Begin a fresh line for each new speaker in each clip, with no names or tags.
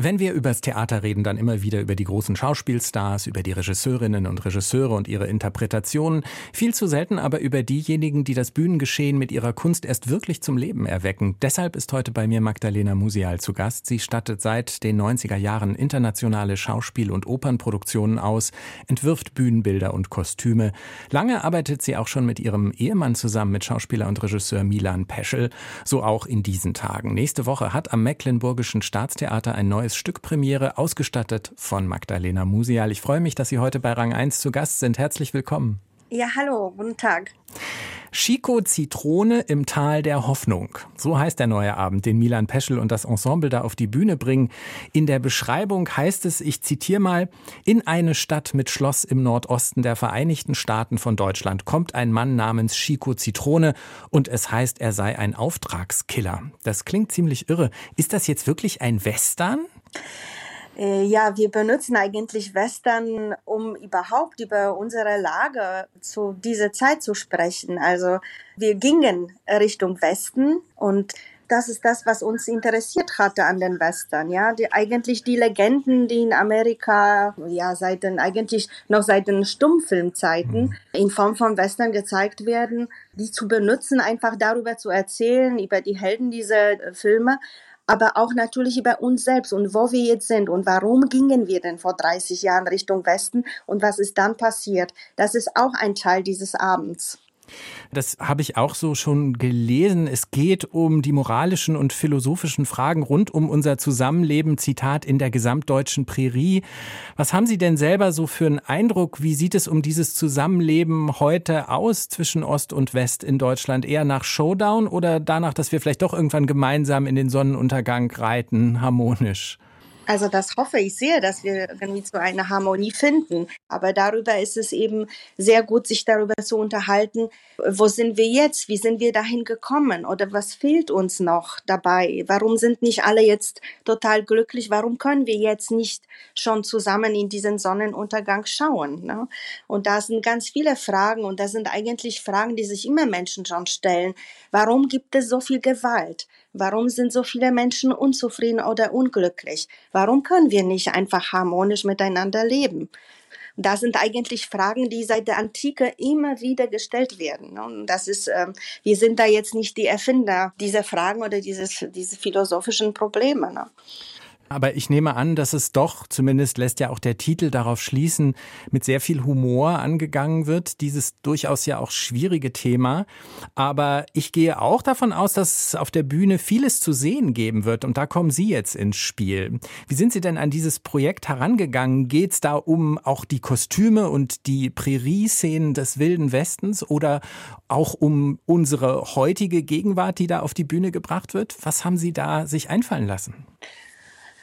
wenn wir übers Theater reden, dann immer wieder über die großen Schauspielstars, über die Regisseurinnen und Regisseure und ihre Interpretationen, viel zu selten aber über diejenigen, die das Bühnengeschehen mit ihrer Kunst erst wirklich zum Leben erwecken. Deshalb ist heute bei mir Magdalena Musial zu Gast. Sie stattet seit den 90er Jahren internationale Schauspiel- und Opernproduktionen aus, entwirft Bühnenbilder und Kostüme. Lange arbeitet sie auch schon mit ihrem Ehemann zusammen, mit Schauspieler und Regisseur Milan Peschel, so auch in diesen Tagen. Nächste Woche hat am Mecklenburgischen Staatstheater ein neues neues Stück Premiere, ausgestattet von Magdalena Musial. Ich freue mich, dass Sie heute bei Rang 1 zu Gast sind. Herzlich willkommen.
Ja, hallo, guten Tag.
Chico Zitrone im Tal der Hoffnung. So heißt der neue Abend, den Milan Peschel und das Ensemble da auf die Bühne bringen. In der Beschreibung heißt es, ich zitiere mal, in eine Stadt mit Schloss im Nordosten der Vereinigten Staaten von Deutschland kommt ein Mann namens Chico Zitrone und es heißt, er sei ein Auftragskiller. Das klingt ziemlich irre. Ist das jetzt wirklich ein Western?
Äh, ja, wir benutzen eigentlich Western, um überhaupt über unsere Lage zu dieser Zeit zu sprechen. Also wir gingen Richtung Westen und das ist das, was uns interessiert hatte an den Western. Ja, die, eigentlich die Legenden, die in Amerika ja seit den eigentlich noch seit den Stummfilmzeiten mhm. in Form von Western gezeigt werden, die zu benutzen, einfach darüber zu erzählen über die Helden dieser Filme aber auch natürlich über uns selbst und wo wir jetzt sind und warum gingen wir denn vor 30 Jahren Richtung Westen und was ist dann passiert. Das ist auch ein Teil dieses Abends.
Das habe ich auch so schon gelesen. Es geht um die moralischen und philosophischen Fragen rund um unser Zusammenleben, Zitat, in der gesamtdeutschen Prärie. Was haben Sie denn selber so für einen Eindruck? Wie sieht es um dieses Zusammenleben heute aus zwischen Ost und West in Deutschland? Eher nach Showdown oder danach, dass wir vielleicht doch irgendwann gemeinsam in den Sonnenuntergang reiten, harmonisch?
Also das hoffe ich sehr, dass wir irgendwie zu einer Harmonie finden. Aber darüber ist es eben sehr gut, sich darüber zu unterhalten, wo sind wir jetzt? Wie sind wir dahin gekommen? Oder was fehlt uns noch dabei? Warum sind nicht alle jetzt total glücklich? Warum können wir jetzt nicht schon zusammen in diesen Sonnenuntergang schauen? Ne? Und da sind ganz viele Fragen und das sind eigentlich Fragen, die sich immer Menschen schon stellen. Warum gibt es so viel Gewalt? Warum sind so viele Menschen unzufrieden oder unglücklich? Warum können wir nicht einfach harmonisch miteinander leben? Das sind eigentlich Fragen, die seit der Antike immer wieder gestellt werden. Und das ist, äh, wir sind da jetzt nicht die Erfinder dieser Fragen oder dieses, diese philosophischen Probleme. Ne?
Aber ich nehme an, dass es doch, zumindest lässt ja auch der Titel darauf schließen, mit sehr viel Humor angegangen wird, dieses durchaus ja auch schwierige Thema. Aber ich gehe auch davon aus, dass es auf der Bühne vieles zu sehen geben wird. Und da kommen Sie jetzt ins Spiel. Wie sind Sie denn an dieses Projekt herangegangen? Geht es da um auch die Kostüme und die Prärie-Szenen des Wilden Westens oder auch um unsere heutige Gegenwart, die da auf die Bühne gebracht wird? Was haben Sie da sich einfallen lassen?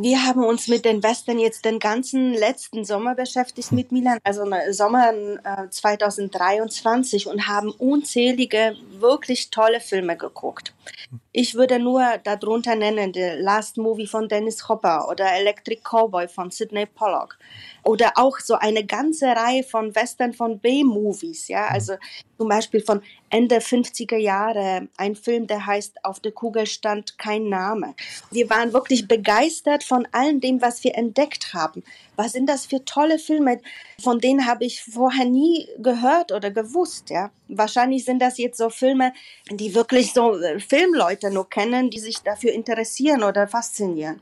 wir haben uns mit den Western jetzt den ganzen letzten Sommer beschäftigt mit Milan, also Sommer äh, 2023 und haben unzählige, wirklich tolle Filme geguckt. Ich würde nur darunter nennen The Last Movie von Dennis Hopper oder Electric Cowboy von Sidney Pollock oder auch so eine ganze Reihe von Western von B-Movies, ja, also zum Beispiel von Ende 50er Jahre, ein Film, der heißt Auf der Kugel stand kein Name. Wir waren wirklich begeistert von allem dem, was wir entdeckt haben. Was sind das für tolle Filme? Von denen habe ich vorher nie gehört oder gewusst, ja. Wahrscheinlich sind das jetzt so Filme, die wirklich so äh, Filmleute nur kennen, die sich dafür interessieren oder faszinieren.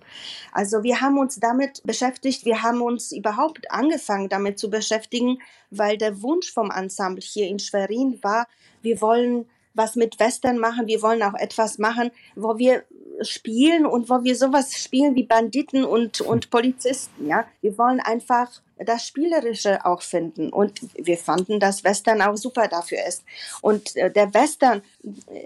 Also wir haben uns damit beschäftigt, wir haben uns überhaupt angefangen damit zu beschäftigen, weil der Wunsch vom Ensemble hier in Schwerin war, wir wollen was mit Western machen, wir wollen auch etwas machen, wo wir spielen und wo wir sowas spielen wie Banditen und, und Polizisten, ja. Wir wollen einfach das Spielerische auch finden. Und wir fanden, dass Western auch super dafür ist. Und äh, der Western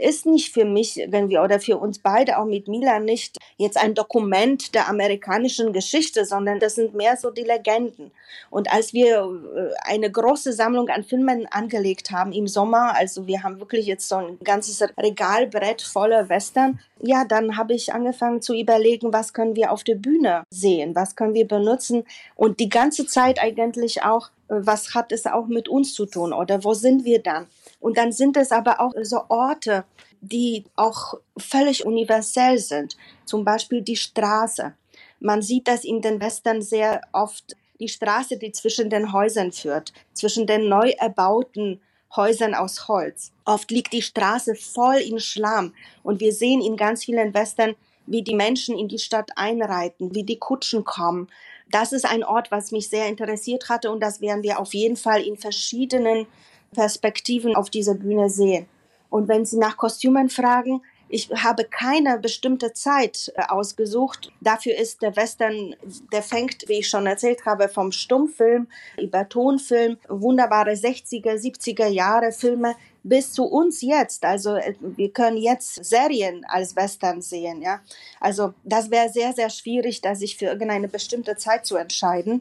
ist nicht für mich irgendwie oder für uns beide, auch mit Milan, nicht jetzt ein Dokument der amerikanischen Geschichte, sondern das sind mehr so die Legenden. Und als wir äh, eine große Sammlung an Filmen angelegt haben im Sommer, also wir haben wirklich jetzt so ein ganzes Regalbrett voller Western, ja, dann habe ich angefangen zu überlegen, was können wir auf der Bühne sehen, was können wir benutzen. Und die ganze Zeit Zeit eigentlich auch, äh, was hat es auch mit uns zu tun oder wo sind wir dann? Und dann sind es aber auch so Orte, die auch völlig universell sind. Zum Beispiel die Straße. Man sieht das in den Western sehr oft, die Straße, die zwischen den Häusern führt, zwischen den neu erbauten Häusern aus Holz. Oft liegt die Straße voll in Schlamm und wir sehen in ganz vielen Western, wie die Menschen in die Stadt einreiten, wie die Kutschen kommen. Das ist ein Ort, was mich sehr interessiert hatte und das werden wir auf jeden Fall in verschiedenen Perspektiven auf dieser Bühne sehen. Und wenn Sie nach Kostümen fragen, ich habe keine bestimmte Zeit äh, ausgesucht. Dafür ist der Western, der fängt, wie ich schon erzählt habe, vom Stummfilm über Tonfilm, wunderbare 60er, 70er Jahre Filme bis zu uns jetzt. Also äh, wir können jetzt Serien als Western sehen, ja. Also das wäre sehr, sehr schwierig, da sich für irgendeine bestimmte Zeit zu entscheiden.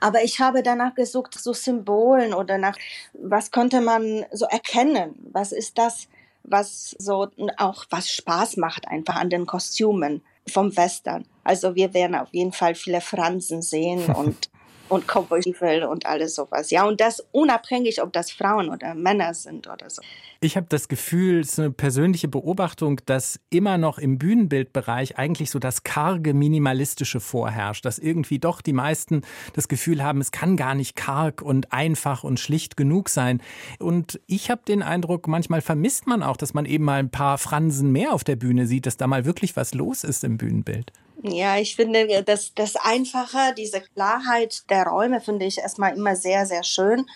Aber ich habe danach gesucht, so Symbolen oder nach, was könnte man so erkennen? Was ist das, was so auch was Spaß macht einfach an den Kostümen vom Western. Also wir werden auf jeden Fall viele Fransen sehen und und Cowboystiefel und alles sowas. Ja, und das unabhängig, ob das Frauen oder Männer sind oder so.
Ich habe das Gefühl, es ist eine persönliche Beobachtung, dass immer noch im Bühnenbildbereich eigentlich so das karge minimalistische vorherrscht, dass irgendwie doch die meisten das Gefühl haben, es kann gar nicht karg und einfach und schlicht genug sein. Und ich habe den Eindruck, manchmal vermisst man auch, dass man eben mal ein paar Fransen mehr auf der Bühne sieht, dass da mal wirklich was los ist im Bühnenbild.
Ja, ich finde das, das Einfache, diese Klarheit der Räume finde ich erstmal immer sehr, sehr schön.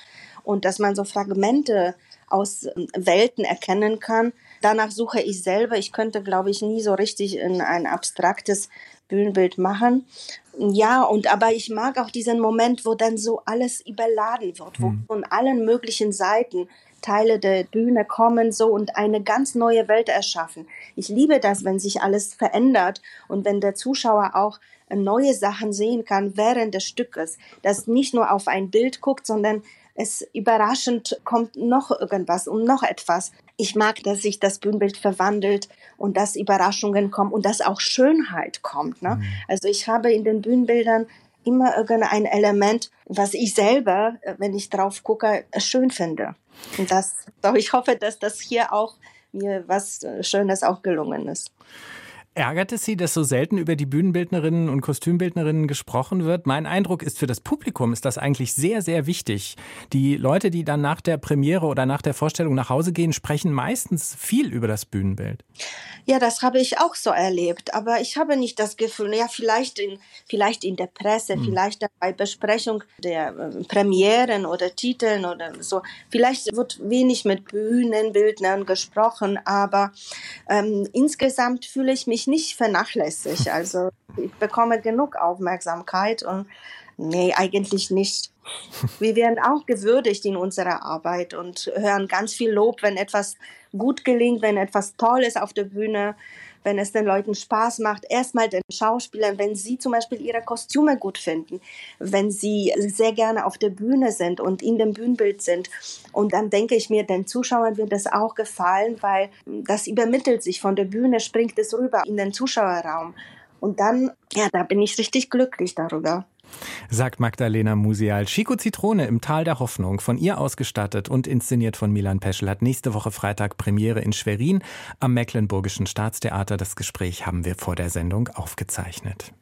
Und dass man so Fragmente aus ähm, Welten erkennen kann. Danach suche ich selber. Ich könnte, glaube ich, nie so richtig in ein abstraktes Bühnenbild machen. Ja, und aber ich mag auch diesen Moment, wo dann so alles überladen wird, wo mhm. von allen möglichen Seiten Teile der Bühne kommen so und eine ganz neue Welt erschaffen. Ich liebe das, wenn sich alles verändert und wenn der Zuschauer auch neue Sachen sehen kann während des Stückes, dass nicht nur auf ein Bild guckt, sondern es überraschend kommt noch irgendwas und noch etwas. Ich mag, dass sich das Bühnenbild verwandelt und dass Überraschungen kommen und dass auch Schönheit kommt. Ne? Mhm. Also ich habe in den Bühnenbildern immer irgendein Element, was ich selber, äh, wenn ich drauf gucke, schön finde. Und das, ich hoffe, dass das hier auch mir was äh, Schönes auch gelungen ist.
Ärgert es Sie, dass so selten über die Bühnenbildnerinnen und Kostümbildnerinnen gesprochen wird? Mein Eindruck ist, für das Publikum ist das eigentlich sehr, sehr wichtig. Die Leute, die dann nach der Premiere oder nach der Vorstellung nach Hause gehen, sprechen meistens viel über das Bühnenbild.
Ja, das habe ich auch so erlebt. Aber ich habe nicht das Gefühl, ja, vielleicht in, vielleicht in der Presse, hm. vielleicht bei Besprechung der äh, Premieren oder Titeln oder so. Vielleicht wird wenig mit Bühnenbildnern gesprochen, aber ähm, insgesamt fühle ich mich nicht vernachlässigt. Also ich bekomme genug Aufmerksamkeit und nee, eigentlich nicht. Wir werden auch gewürdigt in unserer Arbeit und hören ganz viel Lob, wenn etwas gut gelingt, wenn etwas toll ist auf der Bühne, wenn es den Leuten Spaß macht. Erstmal den Schauspielern, wenn sie zum Beispiel ihre Kostüme gut finden, wenn sie sehr gerne auf der Bühne sind und in dem Bühnenbild sind. Und dann denke ich mir, den Zuschauern wird das auch gefallen, weil das übermittelt sich von der Bühne, springt es rüber in den Zuschauerraum. Und dann, ja, da bin ich richtig glücklich darüber
sagt Magdalena Musial. Chico Zitrone im Tal der Hoffnung, von ihr ausgestattet und inszeniert von Milan Peschel, hat nächste Woche Freitag Premiere in Schwerin am Mecklenburgischen Staatstheater. Das Gespräch haben wir vor der Sendung aufgezeichnet.